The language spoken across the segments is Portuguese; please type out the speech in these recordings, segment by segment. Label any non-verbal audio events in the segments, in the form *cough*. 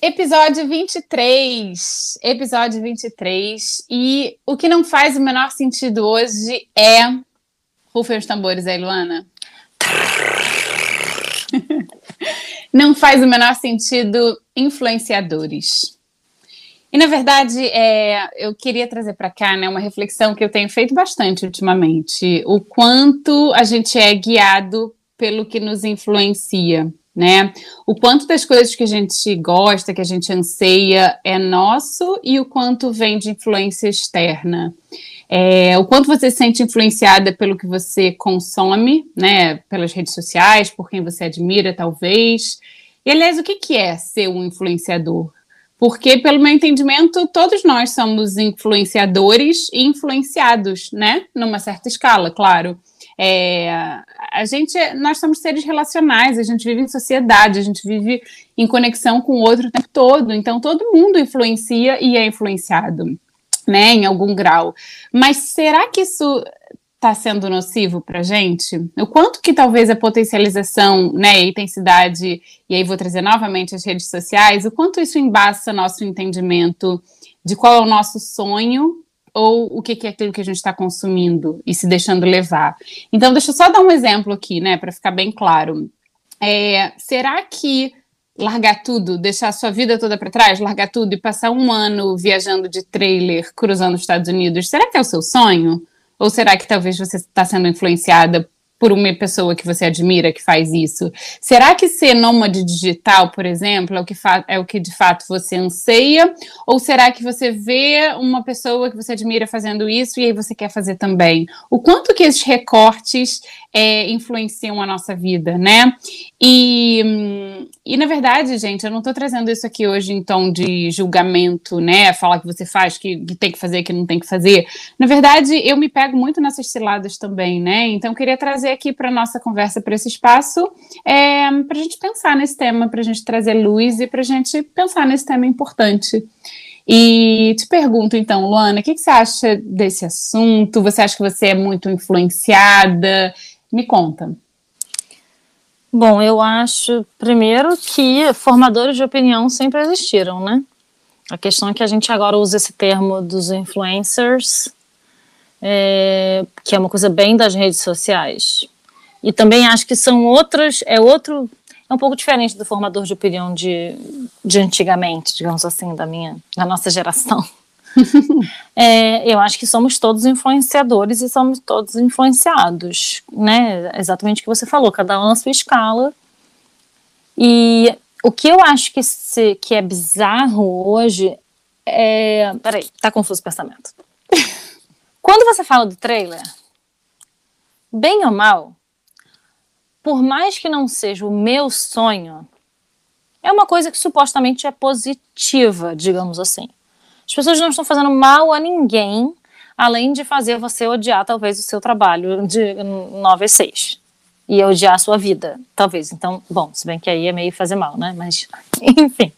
Episódio 23. Episódio 23. E o que não faz o menor sentido hoje é. Rufem os tambores aí, Luana. *laughs* não faz o menor sentido influenciadores. E na verdade, é, eu queria trazer para cá né, uma reflexão que eu tenho feito bastante ultimamente: o quanto a gente é guiado pelo que nos influencia né? O quanto das coisas que a gente gosta, que a gente anseia é nosso e o quanto vem de influência externa. É, o quanto você se sente influenciada pelo que você consome, né? Pelas redes sociais, por quem você admira, talvez. E, aliás, o que, que é ser um influenciador? Porque, pelo meu entendimento, todos nós somos influenciadores e influenciados, né? Numa certa escala, claro. É, a gente, nós somos seres relacionais, a gente vive em sociedade, a gente vive em conexão com o outro o tempo todo. Então, todo mundo influencia e é influenciado, né, em algum grau. Mas será que isso está sendo nocivo para a gente? O quanto que talvez a potencialização, né, a intensidade, e aí vou trazer novamente as redes sociais, o quanto isso embaça nosso entendimento de qual é o nosso sonho ou o que, é aquilo que a gente está consumindo e se deixando levar. Então, deixa eu só dar um exemplo aqui, né, para ficar bem claro. É, será que largar tudo, deixar a sua vida toda para trás, largar tudo e passar um ano viajando de trailer, cruzando os Estados Unidos, será que é o seu sonho? Ou será que talvez você está sendo influenciada por uma pessoa que você admira que faz isso? Será que ser nômade digital, por exemplo, é o que, é o que de fato você anseia? Ou será que você vê uma pessoa que você admira fazendo isso e aí você quer fazer também? O quanto que esses recortes é, influenciam a nossa vida, né? E, e na verdade, gente, eu não estou trazendo isso aqui hoje em tom de julgamento, né? Falar que você faz, que, que tem que fazer, que não tem que fazer. Na verdade, eu me pego muito nessas ciladas também, né? Então, queria trazer aqui para nossa conversa, para esse espaço, é, para a gente pensar nesse tema, para a gente trazer luz e para a gente pensar nesse tema importante. E te pergunto, então, Luana, o que, que você acha desse assunto? Você acha que você é muito influenciada? Me conta. Bom, eu acho, primeiro, que formadores de opinião sempre existiram, né? A questão é que a gente agora usa esse termo dos influencers, é, que é uma coisa bem das redes sociais. E também acho que são outras, é outro, é um pouco diferente do formador de opinião de, de antigamente, digamos assim, da minha, da nossa geração. *laughs* é, eu acho que somos todos influenciadores e somos todos influenciados, né? Exatamente o que você falou, cada um na sua escala. E o que eu acho que, se, que é bizarro hoje é. Peraí, tá confuso o pensamento. *laughs* Quando você fala do trailer, bem ou mal, por mais que não seja o meu sonho, é uma coisa que supostamente é positiva, digamos assim. As pessoas não estão fazendo mal a ninguém, além de fazer você odiar talvez o seu trabalho de 9 a 6 e odiar a sua vida, talvez. Então, bom, se bem que aí é meio fazer mal, né? Mas, *laughs* enfim.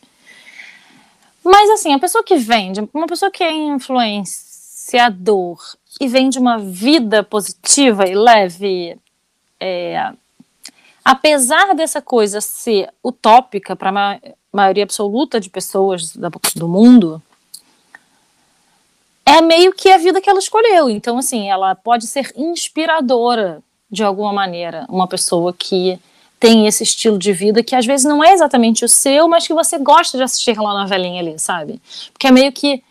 Mas assim, a pessoa que vende, uma pessoa que é influenciador e vende uma vida positiva e leve, é, apesar dessa coisa ser utópica para a ma maioria absoluta de pessoas do mundo, é meio que a vida que ela escolheu. Então, assim, ela pode ser inspiradora de alguma maneira, uma pessoa que tem esse estilo de vida que às vezes não é exatamente o seu, mas que você gosta de assistir lá na velhinha ali, sabe? Porque é meio que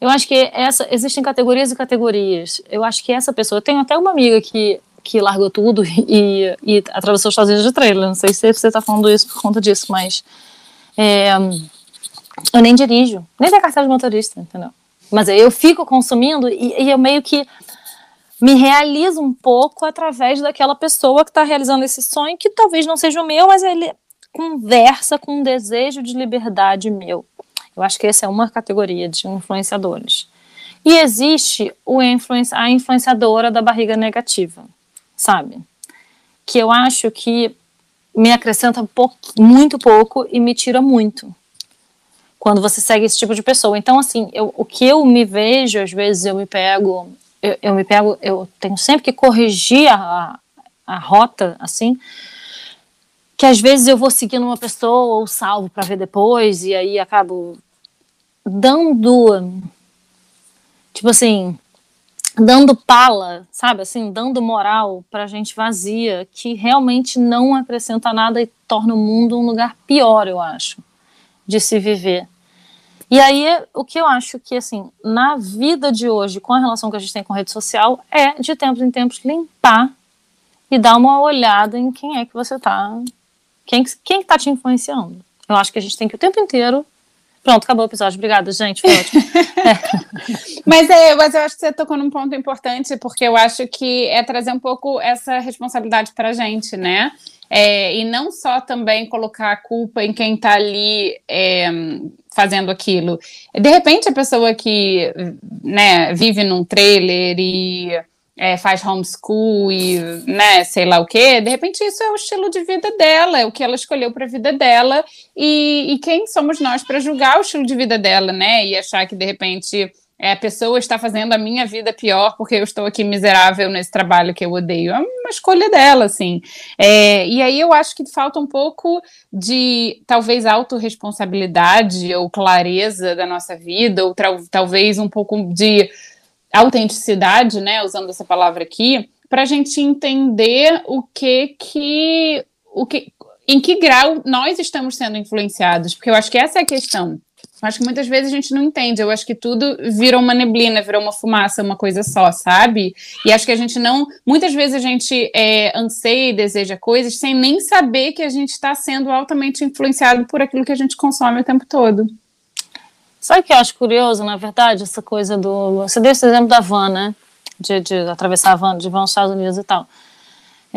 eu acho que essa existem categorias e categorias. Eu acho que essa pessoa, eu tenho até uma amiga que que largou tudo *laughs* e, e atravessou os Estados Unidos de trailer. Não sei se você está falando isso por conta disso, mas é, eu nem dirijo, nem tenho carteira de motorista, entendeu? Mas eu fico consumindo e, e eu meio que me realizo um pouco através daquela pessoa que está realizando esse sonho, que talvez não seja o meu, mas ele conversa com um desejo de liberdade meu. Eu acho que essa é uma categoria de influenciadores. E existe o influenci a influenciadora da barriga negativa, sabe? Que eu acho que me acrescenta pouco, muito pouco e me tira muito quando você segue esse tipo de pessoa. Então, assim, eu, o que eu me vejo, às vezes eu me pego, eu, eu me pego, eu tenho sempre que corrigir a, a rota, assim, que às vezes eu vou seguindo uma pessoa ou salvo para ver depois e aí acabo dando, tipo assim, dando pala, sabe, assim, dando moral para gente vazia, que realmente não acrescenta nada e torna o mundo um lugar pior, eu acho de se viver. E aí, o que eu acho que, assim, na vida de hoje, com a relação que a gente tem com rede social, é, de tempos em tempos, limpar e dar uma olhada em quem é que você tá, quem, quem tá te influenciando. Eu acho que a gente tem que o tempo inteiro Pronto, acabou o episódio. Obrigada, gente. Foi ótimo. é. *laughs* mas, é, mas eu acho que você tocou num ponto importante, porque eu acho que é trazer um pouco essa responsabilidade para a gente, né? É, e não só também colocar a culpa em quem está ali é, fazendo aquilo. De repente, a pessoa que né, vive num trailer e é, faz homeschool e né, sei lá o quê, de repente isso é o estilo de vida dela, é o que ela escolheu para a vida dela, e, e quem somos nós para julgar o estilo de vida dela, né? E achar que de repente é, a pessoa está fazendo a minha vida pior porque eu estou aqui miserável nesse trabalho que eu odeio. É uma escolha dela, assim. É, e aí eu acho que falta um pouco de, talvez, autorresponsabilidade ou clareza da nossa vida, ou talvez um pouco de autenticidade, né, usando essa palavra aqui, para a gente entender o que que, o que, em que grau nós estamos sendo influenciados, porque eu acho que essa é a questão. Acho que muitas vezes a gente não entende. Eu acho que tudo virou uma neblina, virou uma fumaça, uma coisa só, sabe? E acho que a gente não. Muitas vezes a gente é, anseia e deseja coisas sem nem saber que a gente está sendo altamente influenciado por aquilo que a gente consome o tempo todo. Sabe o que eu acho curioso, na verdade, essa coisa do. Você deu esse exemplo da van, né? De, de atravessar a van, de van aos Estados Unidos e tal.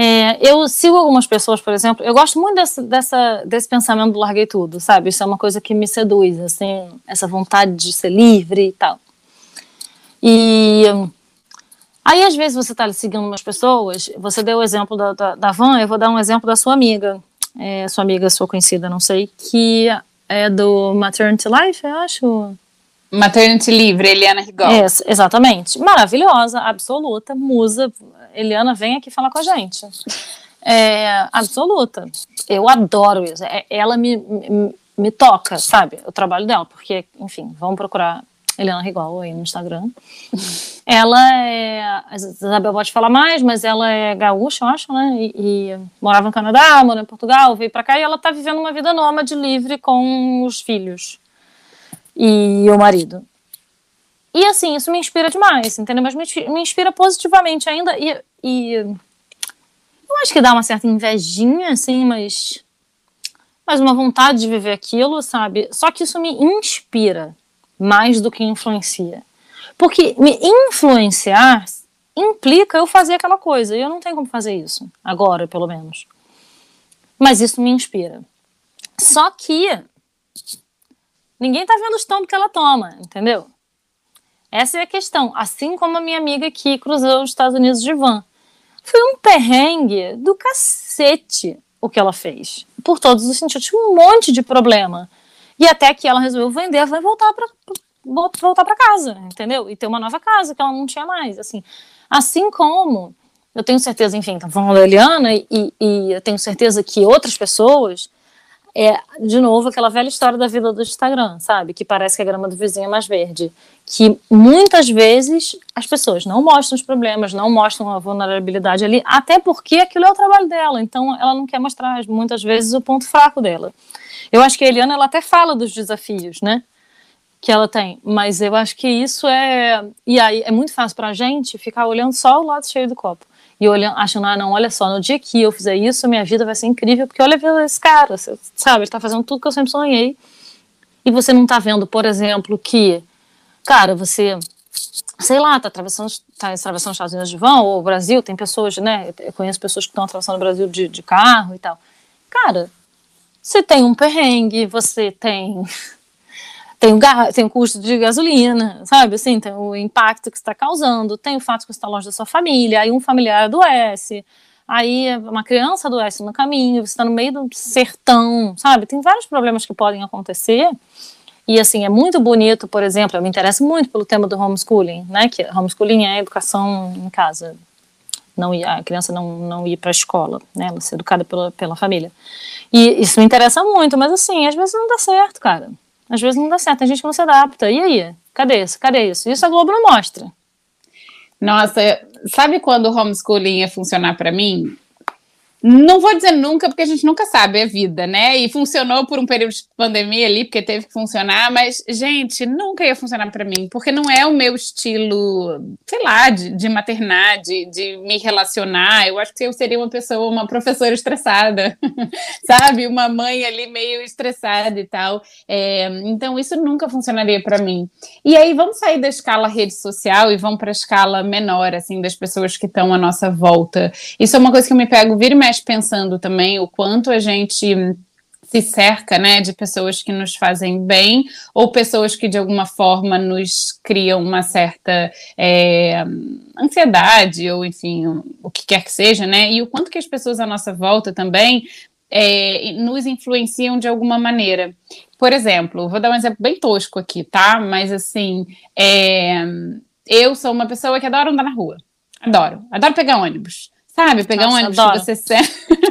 É, eu sigo algumas pessoas, por exemplo, eu gosto muito dessa, dessa, desse pensamento do larguei tudo, sabe? Isso é uma coisa que me seduz, assim, essa vontade de ser livre e tal. E aí, às vezes, você está seguindo umas pessoas, você deu o exemplo da, da, da Van, eu vou dar um exemplo da sua amiga, é, sua amiga, sua conhecida, não sei, que é do Maternity Life, eu acho. Maternity Livre, Eliana Rigol. Exatamente. Maravilhosa, absoluta, musa. Eliana, vem aqui falar com a gente. É, absoluta. Eu adoro isso. É, ela me, me, me, toca, sabe? O trabalho dela, porque, enfim, vamos procurar Eliana Rigol aí no Instagram. ela é. A Isabel pode falar mais, mas ela é gaúcha, eu acho, né? E, e morava no Canadá, morava em Portugal, veio pra cá e ela tá vivendo uma vida nômade livre com os filhos e o marido. E assim, isso me inspira demais, entendeu? Mas me, me inspira positivamente ainda. E, e eu acho que dá uma certa invejinha, assim, mas. Mas uma vontade de viver aquilo, sabe? Só que isso me inspira mais do que influencia. Porque me influenciar implica eu fazer aquela coisa. E eu não tenho como fazer isso. Agora, pelo menos. Mas isso me inspira. Só que ninguém tá vendo os tombos que ela toma, entendeu? Essa é a questão. Assim como a minha amiga que cruzou os Estados Unidos de van. Foi um perrengue do cacete o que ela fez. Por todos os sentidos. Tinha um monte de problema. E até que ela resolveu vender, vai voltar para voltar para casa, entendeu? E ter uma nova casa que ela não tinha mais, assim. Assim como eu tenho certeza, enfim, tá falando da Eliana e, e eu tenho certeza que outras pessoas é, de novo, aquela velha história da vida do Instagram, sabe? Que parece que a grama do vizinho é mais verde. Que muitas vezes as pessoas não mostram os problemas, não mostram a vulnerabilidade ali, até porque aquilo é o trabalho dela. Então, ela não quer mostrar, muitas vezes, o ponto fraco dela. Eu acho que a Eliana, ela até fala dos desafios, né? Que ela tem. Mas eu acho que isso é. E aí, é muito fácil pra gente ficar olhando só o lado cheio do copo e olhando, achando, ah, não, olha só, no dia que eu fizer isso, minha vida vai ser incrível, porque olha desse cara, sabe? Ele tá fazendo tudo que eu sempre sonhei. E você não tá vendo, por exemplo, que, cara, você, sei lá, tá atravessando, tá atravessando os Estados Unidos de vão, ou o Brasil, tem pessoas, né? Eu conheço pessoas que estão atravessando o Brasil de, de carro e tal. Cara, você tem um perrengue, você tem tem o, tem o custo de gasolina, sabe? Assim, tem o impacto que está causando, tem o fato que está longe da sua família, aí um familiar adoece, aí uma criança adoece no caminho, você está no meio do sertão, sabe? Tem vários problemas que podem acontecer. E assim, é muito bonito, por exemplo, eu me interesso muito pelo tema do homeschooling, né? Que homeschooling é educação em casa. Não a criança não, não ir para a escola, né? Ela ser educada pela, pela família. E isso me interessa muito, mas assim, às vezes não dá certo, cara. Às vezes não dá certo, tem gente que não se adapta. E aí? Cadê isso? Cadê isso? Isso a Globo não mostra. Nossa, sabe quando o homeschooling ia funcionar para mim? Não vou dizer nunca, porque a gente nunca sabe, é vida, né? E funcionou por um período de pandemia ali, porque teve que funcionar, mas, gente, nunca ia funcionar para mim, porque não é o meu estilo, sei lá, de, de maternar, de, de me relacionar. Eu acho que eu seria uma pessoa, uma professora estressada, *laughs* sabe? Uma mãe ali meio estressada e tal. É, então, isso nunca funcionaria para mim. E aí, vamos sair da escala rede social e vamos para a escala menor, assim, das pessoas que estão à nossa volta. Isso é uma coisa que eu me pego, vira e pensando também o quanto a gente se cerca, né, de pessoas que nos fazem bem ou pessoas que de alguma forma nos criam uma certa é, ansiedade ou enfim o que quer que seja, né, e o quanto que as pessoas à nossa volta também é, nos influenciam de alguma maneira. Por exemplo, vou dar um exemplo bem tosco aqui, tá? Mas assim, é, eu sou uma pessoa que adora andar na rua, adoro, adoro pegar ônibus. Sabe, pegar Nossa, *laughs* um ônibus adoro. que você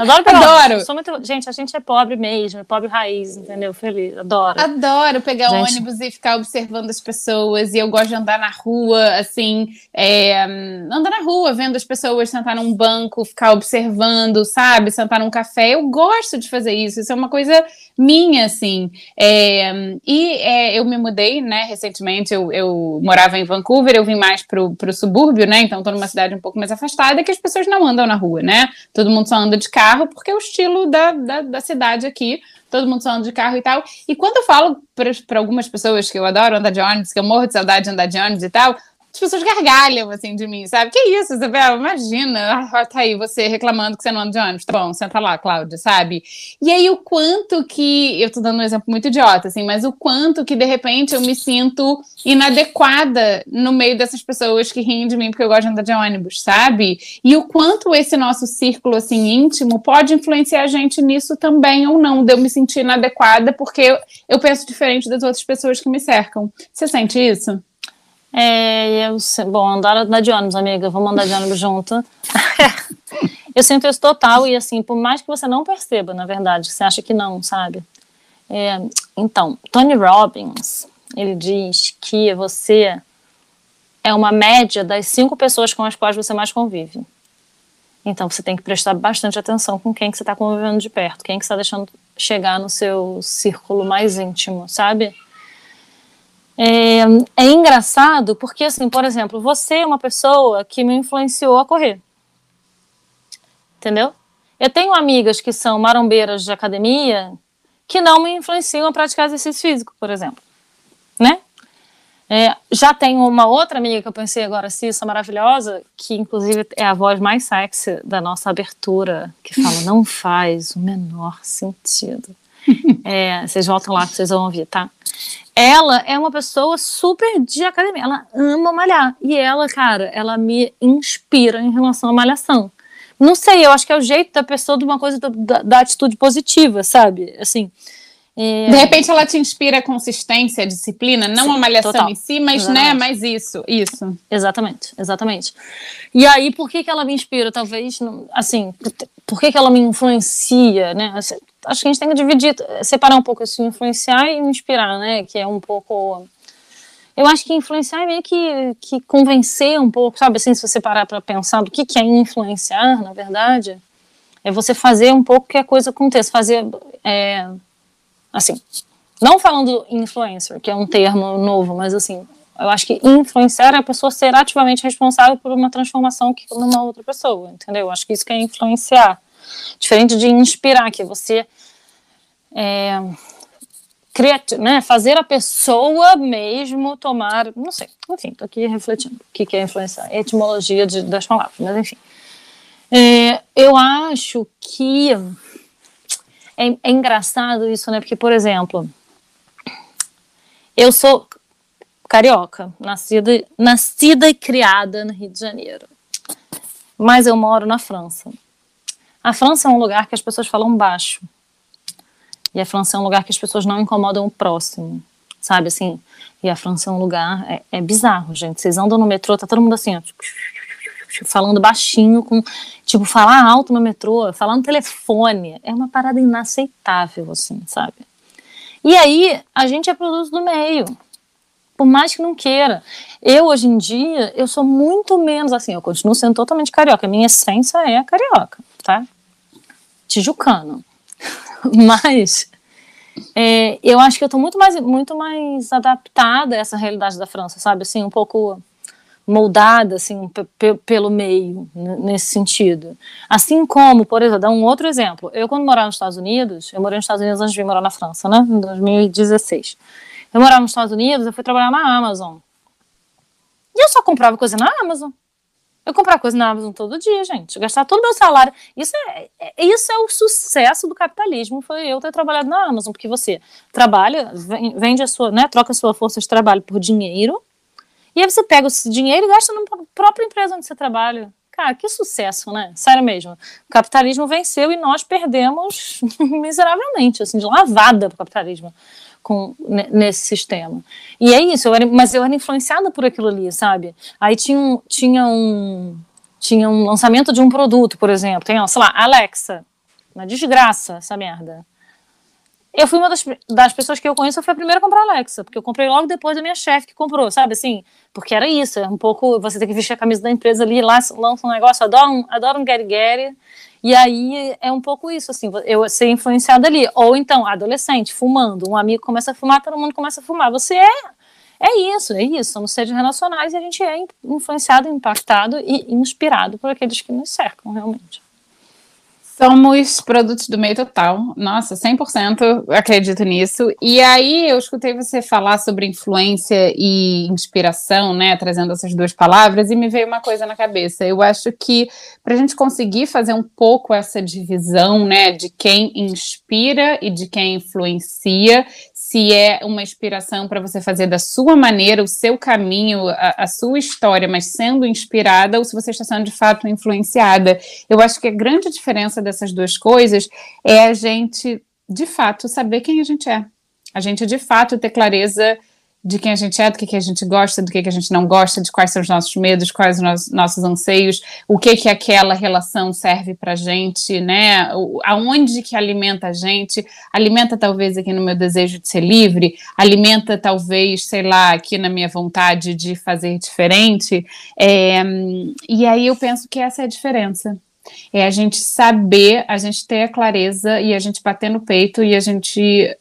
Adoro pegar adoro. Muito... Gente, a gente é pobre mesmo, é pobre raiz, entendeu? Feliz, adoro. Adoro pegar gente. ônibus e ficar observando as pessoas. E eu gosto de andar na rua, assim, é, andar na rua, vendo as pessoas sentar num banco, ficar observando, sabe? Sentar num café. Eu gosto de fazer isso. Isso é uma coisa minha, assim. É, e é, eu me mudei, né, recentemente. Eu, eu morava em Vancouver, eu vim mais pro, pro subúrbio, né? Então tô numa cidade um pouco mais afastada que as pessoas não andam na rua, né? Todo mundo só anda de carro porque é o estilo da, da, da cidade aqui. Todo mundo só anda de carro e tal. E quando eu falo para algumas pessoas que eu adoro andar de ônibus, que eu morro de saudade de andar de ônibus e tal, as pessoas gargalham assim de mim, sabe? Que isso, Isabel? Imagina, ah, tá aí você reclamando que você não anda de ônibus. Tá bom, senta lá, Cláudia, sabe? E aí o quanto que, eu tô dando um exemplo muito idiota, assim, mas o quanto que de repente eu me sinto inadequada no meio dessas pessoas que riem de mim porque eu gosto de andar de ônibus, sabe? E o quanto esse nosso círculo assim íntimo pode influenciar a gente nisso também ou não, de eu me sentir inadequada porque eu penso diferente das outras pessoas que me cercam. Você sente isso? É, eu, bom, andar, andar de ônibus, amiga, vamos andar de ônibus junto. *laughs* eu sinto isso total e assim, por mais que você não perceba, na verdade, você acha que não, sabe? É, então, Tony Robbins, ele diz que você é uma média das cinco pessoas com as quais você mais convive. Então você tem que prestar bastante atenção com quem que você está convivendo de perto, quem que está deixando chegar no seu círculo mais íntimo, sabe? É, é engraçado porque, assim, por exemplo, você é uma pessoa que me influenciou a correr. Entendeu? Eu tenho amigas que são marombeiras de academia que não me influenciam a praticar exercício físico, por exemplo. Né? É, já tenho uma outra amiga que eu pensei agora, Cissa, maravilhosa, que inclusive é a voz mais sexy da nossa abertura, que fala: não *laughs* faz o menor sentido. *laughs* É, vocês voltam lá que vocês vão ouvir, tá? Ela é uma pessoa super de academia, ela ama malhar. E ela, cara, ela me inspira em relação à malhação. Não sei, eu acho que é o jeito da pessoa de uma coisa da, da atitude positiva, sabe? Assim. É... De repente ela te inspira consistência, disciplina, não Sim, a malhação total. em si, mas exatamente. né, mais isso, isso. Exatamente, exatamente. E aí, por que que ela me inspira? Talvez, assim, por que que ela me influencia, né? Assim, acho que a gente tem que dividir, separar um pouco esse influenciar e inspirar, né? Que é um pouco. Eu acho que influenciar é meio que, que convencer um pouco, sabe? Assim, se você parar para pensar do que, que é influenciar, na verdade, é você fazer um pouco que a coisa aconteça, fazer. É, assim, não falando influencer, que é um termo novo, mas assim, eu acho que influenciar é a pessoa ser ativamente responsável por uma transformação que numa outra pessoa, entendeu? Eu acho que isso que é influenciar. Diferente de inspirar, que você é, né, fazer a pessoa mesmo tomar, não sei, enfim, tô aqui refletindo o que, que é influenciar, etimologia de, das palavras, mas enfim. É, eu acho que é, é engraçado isso, né, porque, por exemplo, eu sou carioca, nascida, nascida e criada no Rio de Janeiro. Mas eu moro na França. A França é um lugar que as pessoas falam baixo. E a França é um lugar que as pessoas não incomodam o próximo. Sabe assim? E a França é um lugar. É, é bizarro, gente. Vocês andam no metrô, tá todo mundo assim, ó, falando baixinho, com. Tipo, falar alto no metrô, falar no telefone. É uma parada inaceitável, assim, sabe? E aí, a gente é produto do meio por mais que não queira. Eu, hoje em dia, eu sou muito menos assim, eu continuo sendo totalmente carioca. Minha essência é carioca, tá? Tijucano. *laughs* Mas é, eu acho que eu tô muito mais, muito mais adaptada a essa realidade da França, sabe? Assim, um pouco moldada, assim, pelo meio, nesse sentido. Assim como, por exemplo, dar um outro exemplo. Eu, quando morava nos Estados Unidos, eu morei nos Estados Unidos antes de vir morar na França, né? Em 2016. Eu morava nos Estados Unidos, eu fui trabalhar na Amazon. E eu só comprava coisa na Amazon. Eu comprava coisa na Amazon todo dia, gente. Gastava todo o meu salário. Isso é, é, isso é o sucesso do capitalismo, foi eu ter trabalhado na Amazon, porque você trabalha, vende a sua, né, troca a sua força de trabalho por dinheiro, e aí você pega esse dinheiro e gasta na própria empresa onde você trabalha. Cara, que sucesso, né? Sério mesmo. O capitalismo venceu e nós perdemos *laughs* miseravelmente, assim, de lavada pro capitalismo com, nesse sistema. E é isso, eu era, mas eu era influenciada por aquilo ali, sabe? Aí tinha um, tinha um, tinha um lançamento de um produto, por exemplo, tem, ó, sei lá, Alexa, uma desgraça essa merda. Eu fui uma das, das pessoas que eu conheço, eu fui a primeira a comprar Alexa, porque eu comprei logo depois da minha chefe que comprou, sabe assim? Porque era isso, é um pouco, você tem que vestir a camisa da empresa ali, lá lança um negócio, adoro um, adoro um get get e aí é um pouco isso, assim, eu ser influenciada ali. Ou então, adolescente, fumando, um amigo começa a fumar, todo mundo começa a fumar. Você é. É isso, é isso. Somos seres relacionais e a gente é influenciado, impactado e inspirado por aqueles que nos cercam, realmente. Somos produtos do meio total. Nossa, 100% acredito nisso. E aí eu escutei você falar sobre influência e inspiração, né, trazendo essas duas palavras, e me veio uma coisa na cabeça. Eu acho que para a gente conseguir fazer um pouco essa divisão, né, de quem inspira e de quem influencia, se é uma inspiração para você fazer da sua maneira, o seu caminho, a, a, sua história, mas sendo inspirada, ou se você está sendo de fato influenciada. Eu acho que a grande diferença dessas duas coisas é a gente, de fato, saber quem a gente é. A gente, de fato, ter clareza de quem a gente é, do que, que a gente gosta, do que, que a gente não gosta, de quais são os nossos medos, quais os nossos, nossos anseios, o que que aquela relação serve para gente, né? Aonde que alimenta a gente? Alimenta talvez aqui no meu desejo de ser livre, alimenta talvez, sei lá, aqui na minha vontade de fazer diferente. É, e aí eu penso que essa é a diferença. É a gente saber, a gente ter a clareza e a gente bater no peito e a gente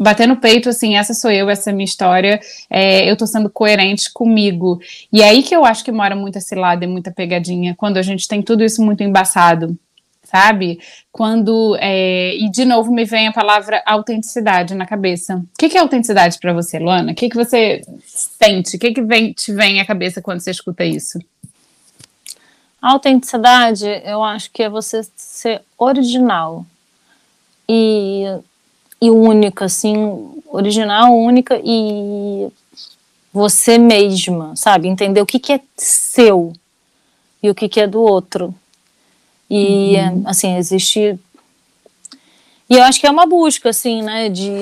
bater no peito, assim, essa sou eu, essa é a minha história, é, eu tô sendo coerente comigo. E é aí que eu acho que mora muita cilada e muita pegadinha, quando a gente tem tudo isso muito embaçado, sabe? Quando, é, e de novo me vem a palavra autenticidade na cabeça. O que, que é autenticidade para você, Luana? O que, que você sente? O que, que vem, te vem à cabeça quando você escuta isso? autenticidade, eu acho que é você ser original. E e única, assim, original, única e você mesma, sabe? Entender o que, que é seu e o que, que é do outro. E, uhum. assim, existe. E eu acho que é uma busca, assim, né, de.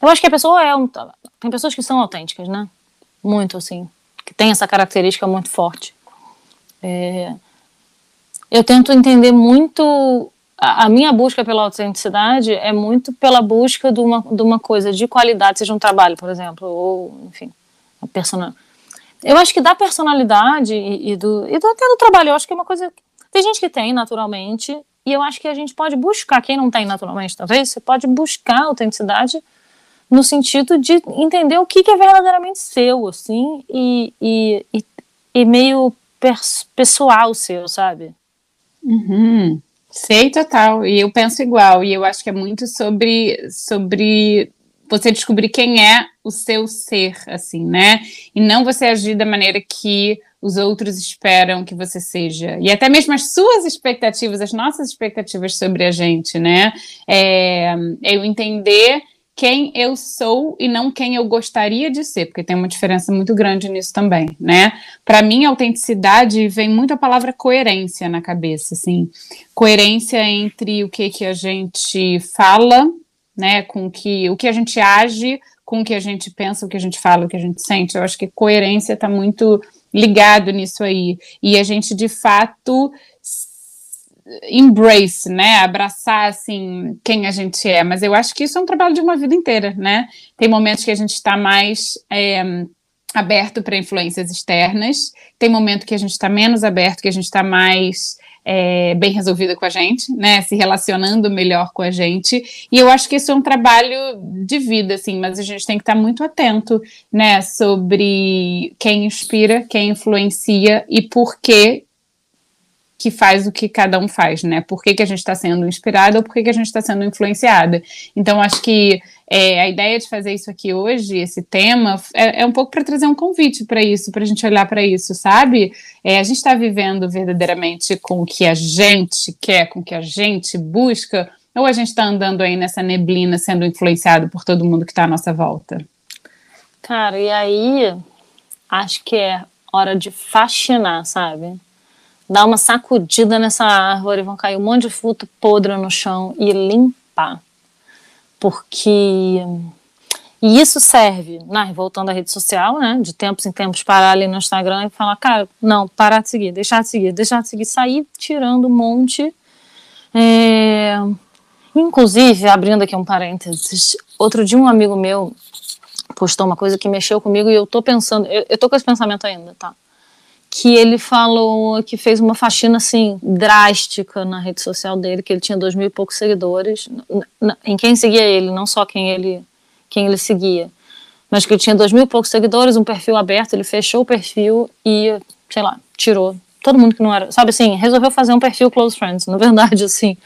Eu acho que a pessoa é. Um... Tem pessoas que são autênticas, né? Muito, assim. Que tem essa característica muito forte. É... eu tento entender muito. A, minha busca pela autenticidade é muito pela busca de uma, de uma coisa de qualidade, seja um trabalho, por exemplo, ou, enfim, a personal. Eu acho que da personalidade e, e do, e do, até do trabalho, eu acho que é uma coisa. Tem gente que tem naturalmente, e eu acho que a gente pode buscar, quem não tem naturalmente, talvez, você pode buscar autenticidade no sentido de entender o que, que é verdadeiramente seu, assim, e, e, e, e meio pessoal seu, sabe? Uhum. Sei total, e eu penso igual, e eu acho que é muito sobre, sobre você descobrir quem é o seu ser, assim, né? E não você agir da maneira que os outros esperam que você seja. E até mesmo as suas expectativas, as nossas expectativas sobre a gente, né? É, eu entender quem eu sou e não quem eu gostaria de ser, porque tem uma diferença muito grande nisso também, né? Para mim, autenticidade vem muito a palavra coerência na cabeça, assim, coerência entre o que que a gente fala, né, com que o que a gente age, com o que a gente pensa, o que a gente fala, o que a gente sente. Eu acho que coerência está muito ligado nisso aí e a gente de fato embrace, né, abraçar assim quem a gente é, mas eu acho que isso é um trabalho de uma vida inteira, né? Tem momentos que a gente está mais é, aberto para influências externas, tem momento que a gente está menos aberto, que a gente está mais é, bem resolvida com a gente, né, se relacionando melhor com a gente, e eu acho que isso é um trabalho de vida, assim, mas a gente tem que estar muito atento, né, sobre quem inspira, quem influencia e por que que faz o que cada um faz, né? Por que, que a gente está sendo inspirada ou por que, que a gente está sendo influenciada. Então, acho que é, a ideia de fazer isso aqui hoje, esse tema, é, é um pouco para trazer um convite para isso, para a gente olhar para isso, sabe? É, a gente está vivendo verdadeiramente com o que a gente quer, com o que a gente busca, ou a gente está andando aí nessa neblina, sendo influenciado por todo mundo que está à nossa volta? Cara, e aí acho que é hora de fascinar, sabe? Dar uma sacudida nessa árvore, vão cair um monte de fruto podre no chão e limpar. Porque. E isso serve, né, voltando à rede social, né, de tempos em tempos parar ali no Instagram e falar, cara, não, parar de seguir, deixar de seguir, deixar de seguir, sair tirando um monte. É... Inclusive, abrindo aqui um parênteses, outro dia um amigo meu postou uma coisa que mexeu comigo e eu tô pensando, eu, eu tô com esse pensamento ainda, tá? Que ele falou que fez uma faxina assim drástica na rede social dele, que ele tinha dois mil e poucos seguidores, em quem seguia ele, não só quem ele quem ele seguia, mas que ele tinha dois mil e poucos seguidores, um perfil aberto, ele fechou o perfil e sei lá tirou todo mundo que não era, sabe assim, resolveu fazer um perfil close friends, na verdade *laughs* assim.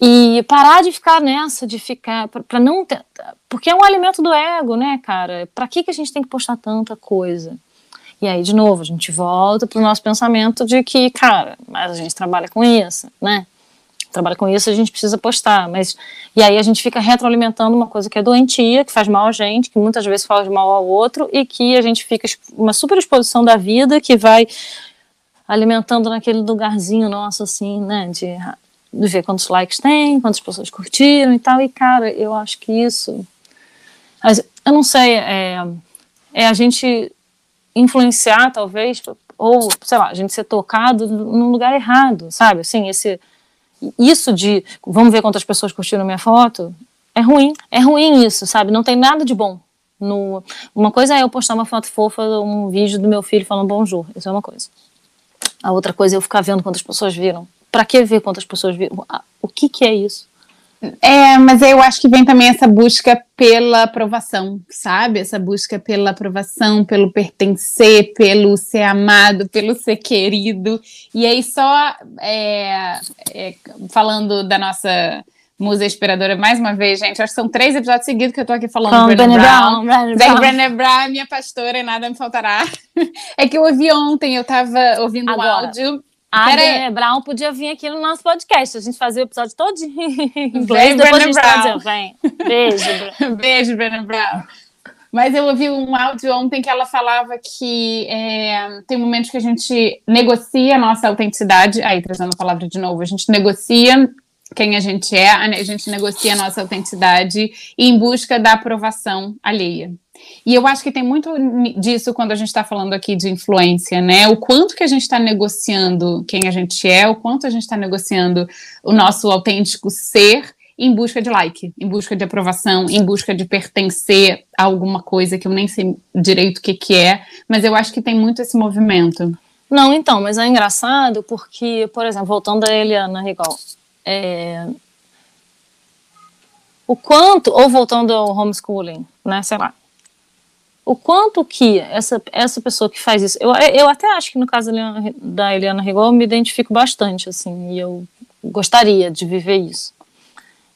E parar de ficar nessa, de ficar, para não ter, porque é um alimento do ego, né, cara? Para que que a gente tem que postar tanta coisa? E aí, de novo, a gente volta para o nosso pensamento de que, cara, mas a gente trabalha com isso, né? Trabalha com isso, a gente precisa postar. Mas, e aí a gente fica retroalimentando uma coisa que é doentia, que faz mal a gente, que muitas vezes faz mal ao outro, e que a gente fica uma super exposição da vida que vai alimentando naquele lugarzinho nosso, assim, né? De, de ver quantos likes tem, quantas pessoas curtiram e tal. E, cara, eu acho que isso. Eu não sei, é, é a gente influenciar, talvez, ou, sei lá, a gente ser tocado num lugar errado, sabe? Assim, esse, isso de vamos ver quantas pessoas curtiram minha foto, é ruim. É ruim isso, sabe? Não tem nada de bom. No, uma coisa é eu postar uma foto fofa, um vídeo do meu filho falando bonjour, isso é uma coisa. A outra coisa é eu ficar vendo quantas pessoas viram. Para que ver quantas pessoas viram? O que que é isso? É, mas eu acho que vem também essa busca pela aprovação, sabe? Essa busca pela aprovação, pelo pertencer, pelo ser amado, pelo ser querido. E aí, só é, é, falando da nossa musa inspiradora mais uma vez, gente, acho que são três episódios seguidos que eu tô aqui falando Com Brené Brown. Brown. Brené Brown, minha pastora, e nada me faltará. *laughs* É que eu ouvi ontem, eu tava ouvindo Agora. um áudio a Brené Brown podia vir aqui no nosso podcast. A gente fazia o episódio todo em *laughs* inglês, depois a gente Brown. vem. Beijo, *laughs* Beijo, Brené Brown. Mas eu ouvi um áudio ontem que ela falava que é, tem momentos que a gente negocia a nossa autenticidade. Aí, trazendo a palavra de novo, a gente negocia quem a gente é, a gente negocia a nossa autenticidade em busca da aprovação alheia. E eu acho que tem muito disso quando a gente está falando aqui de influência, né? O quanto que a gente está negociando quem a gente é, o quanto a gente está negociando o nosso autêntico ser em busca de like, em busca de aprovação, em busca de pertencer a alguma coisa que eu nem sei direito o que, que é, mas eu acho que tem muito esse movimento. Não, então, mas é engraçado porque, por exemplo, voltando a Eliana Rigal, é... o quanto, ou voltando ao homeschooling, né, sei lá, o quanto que essa, essa pessoa que faz isso, eu, eu até acho que no caso da Eliana Rigal eu me identifico bastante, assim, e eu gostaria de viver isso.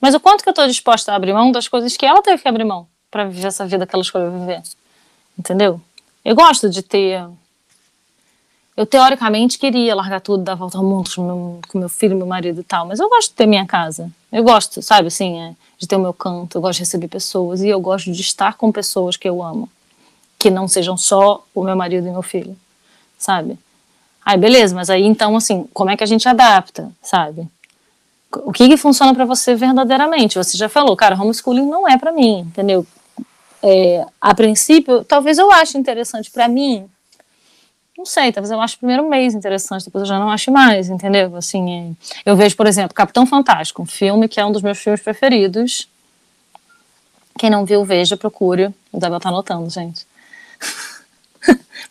Mas o quanto que eu estou disposta a abrir mão das coisas que ela teve que abrir mão para viver essa vida que ela escolheu viver. Entendeu? Eu gosto de ter. Eu teoricamente queria largar tudo, dar volta ao mundo com meu, com meu filho, meu marido e tal, mas eu gosto de ter minha casa. Eu gosto, sabe, assim, é, de ter o meu canto, eu gosto de receber pessoas e eu gosto de estar com pessoas que eu amo, que não sejam só o meu marido e meu filho, sabe? Aí, beleza, mas aí então, assim, como é que a gente adapta, sabe? o que, que funciona para você verdadeiramente. Você já falou, cara, homeschooling não é para mim, entendeu? É, a princípio, talvez eu ache interessante para mim. Não sei, talvez eu ache o primeiro mês interessante, depois eu já não acho mais, entendeu? Assim, é, eu vejo, por exemplo, Capitão Fantástico, um filme que é um dos meus filmes preferidos. Quem não viu, veja, procure. O Dabel tá anotando, gente. *laughs*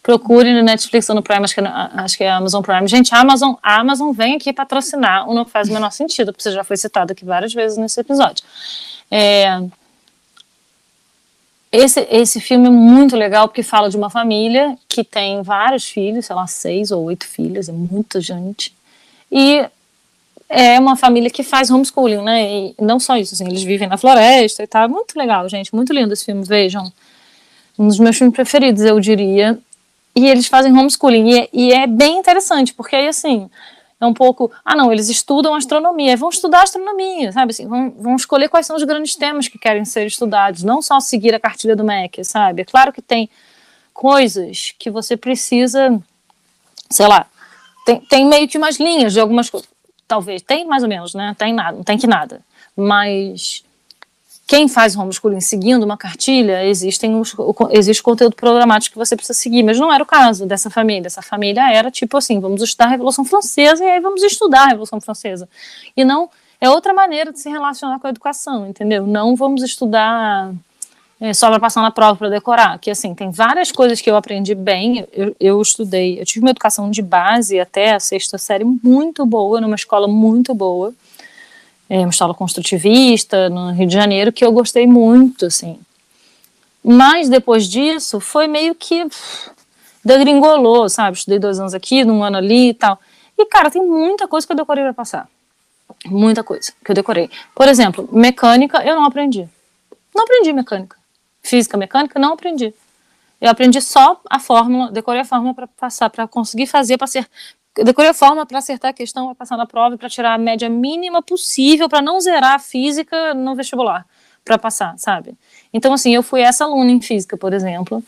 Procure no Netflix ou no Prime, acho que, é, acho que é Amazon Prime. Gente, a Amazon, a Amazon vem aqui patrocinar o Não Faz o Menor Sentido, porque você já foi citado aqui várias vezes nesse episódio. É, esse, esse filme é muito legal porque fala de uma família que tem vários filhos, sei lá, seis ou oito filhos, é muita gente. E é uma família que faz homeschooling, né? E não só isso, assim, eles vivem na floresta e tal. É muito legal, gente, muito lindo esse filme, vejam um dos meus filmes preferidos, eu diria. E eles fazem homeschooling. E é, e é bem interessante, porque aí, assim, é um pouco. Ah, não, eles estudam astronomia, vão estudar astronomia, sabe? Assim, vão, vão escolher quais são os grandes temas que querem ser estudados, não só seguir a cartilha do MEC, sabe? É claro que tem coisas que você precisa, sei lá, tem, tem meio que umas linhas de algumas coisas. Talvez, tem mais ou menos, né? Tem nada, não tem que nada. Mas quem faz homeschooling seguindo uma cartilha, existem os, existe conteúdo programático que você precisa seguir, mas não era o caso dessa família. Essa família era tipo assim: vamos estudar a Revolução Francesa e aí vamos estudar a Revolução Francesa. E não é outra maneira de se relacionar com a educação, entendeu? Não vamos estudar é, só para passar na prova para decorar. Que assim, tem várias coisas que eu aprendi bem. Eu, eu estudei, eu tive uma educação de base até a sexta série muito boa, numa escola muito boa é, uma escola construtivista no Rio de Janeiro que eu gostei muito, assim. Mas depois disso foi meio que degringolou, sabe? Estudei dois anos aqui, num ano ali e tal. E, cara, tem muita coisa que eu decorei para passar. Muita coisa que eu decorei. Por exemplo, mecânica eu não aprendi. Não aprendi mecânica. Física, mecânica, não aprendi. Eu aprendi só a fórmula, decorei a fórmula para passar, para conseguir fazer, para ser decorei a forma para acertar a questão, para passar na prova e para tirar a média mínima possível para não zerar a física no vestibular, para passar, sabe? Então, assim, eu fui essa aluna em física, por exemplo,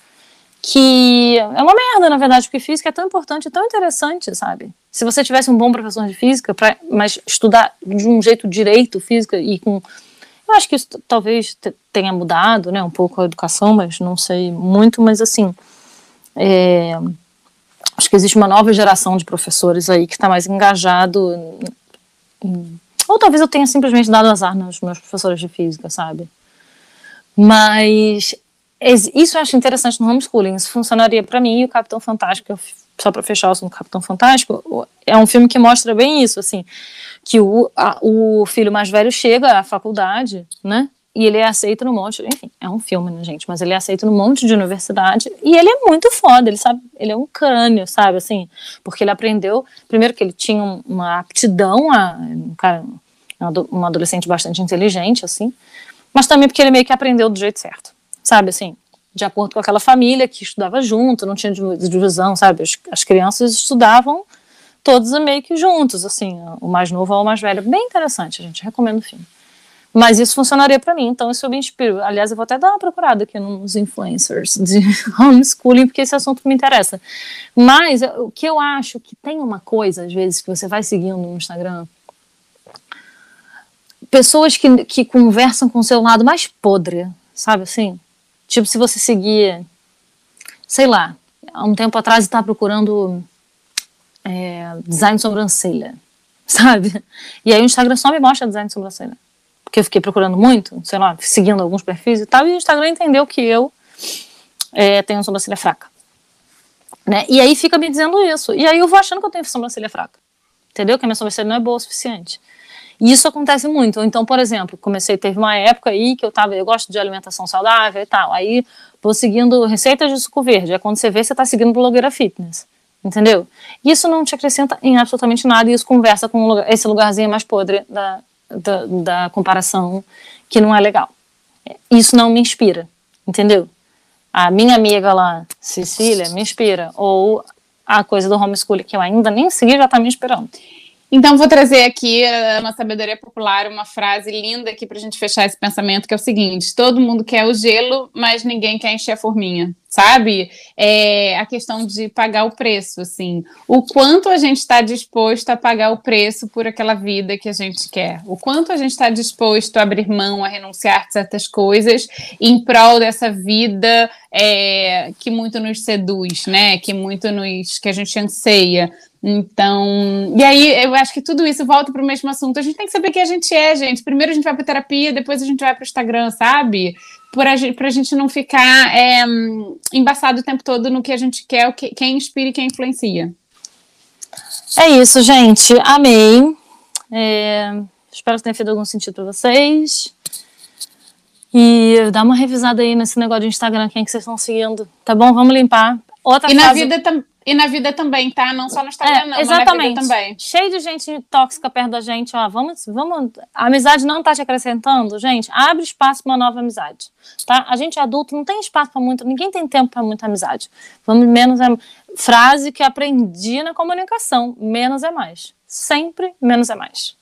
que é uma merda, na verdade, porque física é tão importante, tão interessante, sabe? Se você tivesse um bom professor de física, pra, mas estudar de um jeito direito física e com. Eu acho que isso talvez tenha mudado, né, um pouco a educação, mas não sei muito, mas assim. É, acho que existe uma nova geração de professores aí que está mais engajado ou talvez eu tenha simplesmente dado azar nos meus professores de física, sabe? Mas isso eu acho interessante no homeschooling. Isso funcionaria para mim e o Capitão Fantástico, só para fechar o assunto Capitão Fantástico, é um filme que mostra bem isso, assim, que o, a, o filho mais velho chega à faculdade, né? E ele é aceito no monte, enfim, é um filme, né, gente? Mas ele é aceito no monte de universidade e ele é muito foda, ele sabe, ele é um crânio, sabe, assim, porque ele aprendeu, primeiro que ele tinha uma aptidão a, um cara, um adolescente bastante inteligente, assim, mas também porque ele meio que aprendeu do jeito certo, sabe, assim, de acordo com aquela família que estudava junto, não tinha divisão, sabe, as, as crianças estudavam todos meio que juntos, assim, o mais novo ao mais velho, bem interessante, gente recomenda o filme. Mas isso funcionaria para mim, então isso eu me inspiro. Aliás, eu vou até dar uma procurada aqui nos influencers de *laughs* homeschooling, porque esse assunto me interessa. Mas o que eu acho que tem uma coisa, às vezes, que você vai seguindo no Instagram, pessoas que, que conversam com o seu lado mais podre, sabe assim? Tipo, se você seguir, sei lá, há um tempo atrás estava procurando é, design de sobrancelha, *laughs* sabe? E aí o Instagram só me mostra design de sobrancelha. Porque eu fiquei procurando muito, sei lá, seguindo alguns perfis e tal, e o Instagram entendeu que eu é, tenho sobrancelha fraca. Né? E aí fica me dizendo isso. E aí eu vou achando que eu tenho sobrancelha fraca. Entendeu? Que a minha sobrancelha não é boa o suficiente. E isso acontece muito. Então, por exemplo, comecei, teve uma época aí que eu tava, eu gosto de alimentação saudável e tal. Aí vou seguindo receitas de suco verde. Aí quando você vê, você tá seguindo blogueira fitness. Entendeu? Isso não te acrescenta em absolutamente nada e isso conversa com esse lugarzinho mais podre da, da, da comparação que não é legal. Isso não me inspira. Entendeu? A minha amiga lá, Cecília, me inspira. Ou a coisa do homeschooling que eu ainda nem segui já tá me inspirando. Então, vou trazer aqui uma sabedoria popular, uma frase linda aqui para a gente fechar esse pensamento, que é o seguinte: todo mundo quer o gelo, mas ninguém quer encher a forminha, sabe? É a questão de pagar o preço, assim. O quanto a gente está disposto a pagar o preço por aquela vida que a gente quer. O quanto a gente está disposto a abrir mão, a renunciar a certas coisas em prol dessa vida é, que muito nos seduz, né? Que muito nos. que a gente anseia. Então, e aí eu acho que tudo isso volta para o mesmo assunto. A gente tem que saber quem a gente é, gente. Primeiro a gente vai para terapia, depois a gente vai para o Instagram, sabe? Para a gente não ficar é, embaçado o tempo todo no que a gente quer, quem inspira e quem influencia. É isso, gente. Amei. É, espero que tenha feito algum sentido para vocês. E dá uma revisada aí nesse negócio de Instagram, quem que vocês estão seguindo. Tá bom? Vamos limpar. Outra e fase... na vida também e na vida também, tá? Não só no Instagram, é, não. Exatamente. também. Cheio de gente tóxica perto da gente, ó. Vamos, vamos. A amizade não tá te acrescentando, gente. Abre espaço para uma nova amizade. Tá? A gente é adulto, não tem espaço para muito. Ninguém tem tempo para muita amizade. Vamos menos é. Frase que aprendi na comunicação: menos é mais. Sempre menos é mais.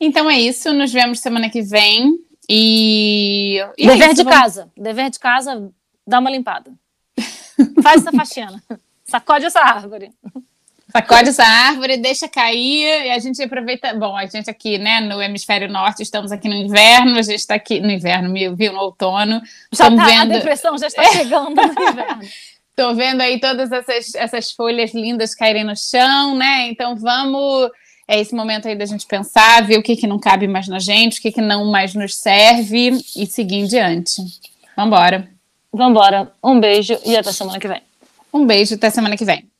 Então é isso. Nos vemos semana que vem. E. e é Dever é de vamos... casa. Dever de casa, dá uma limpada. *laughs* Faz essa faxina. Sacode essa árvore. *laughs* Sacode essa árvore, deixa cair e a gente aproveita. Bom, a gente aqui, né, no hemisfério norte, estamos aqui no inverno, a gente está aqui no inverno, viu, no outono. Já tá, vendo... A depressão já está chegando no *laughs* inverno. Estou vendo aí todas essas, essas folhas lindas caírem no chão, né? Então vamos. É esse momento aí da gente pensar, ver o que, que não cabe mais na gente, o que, que não mais nos serve e seguir em diante. Vambora. Vambora. Um beijo e até semana que vem. Um beijo, até semana que vem.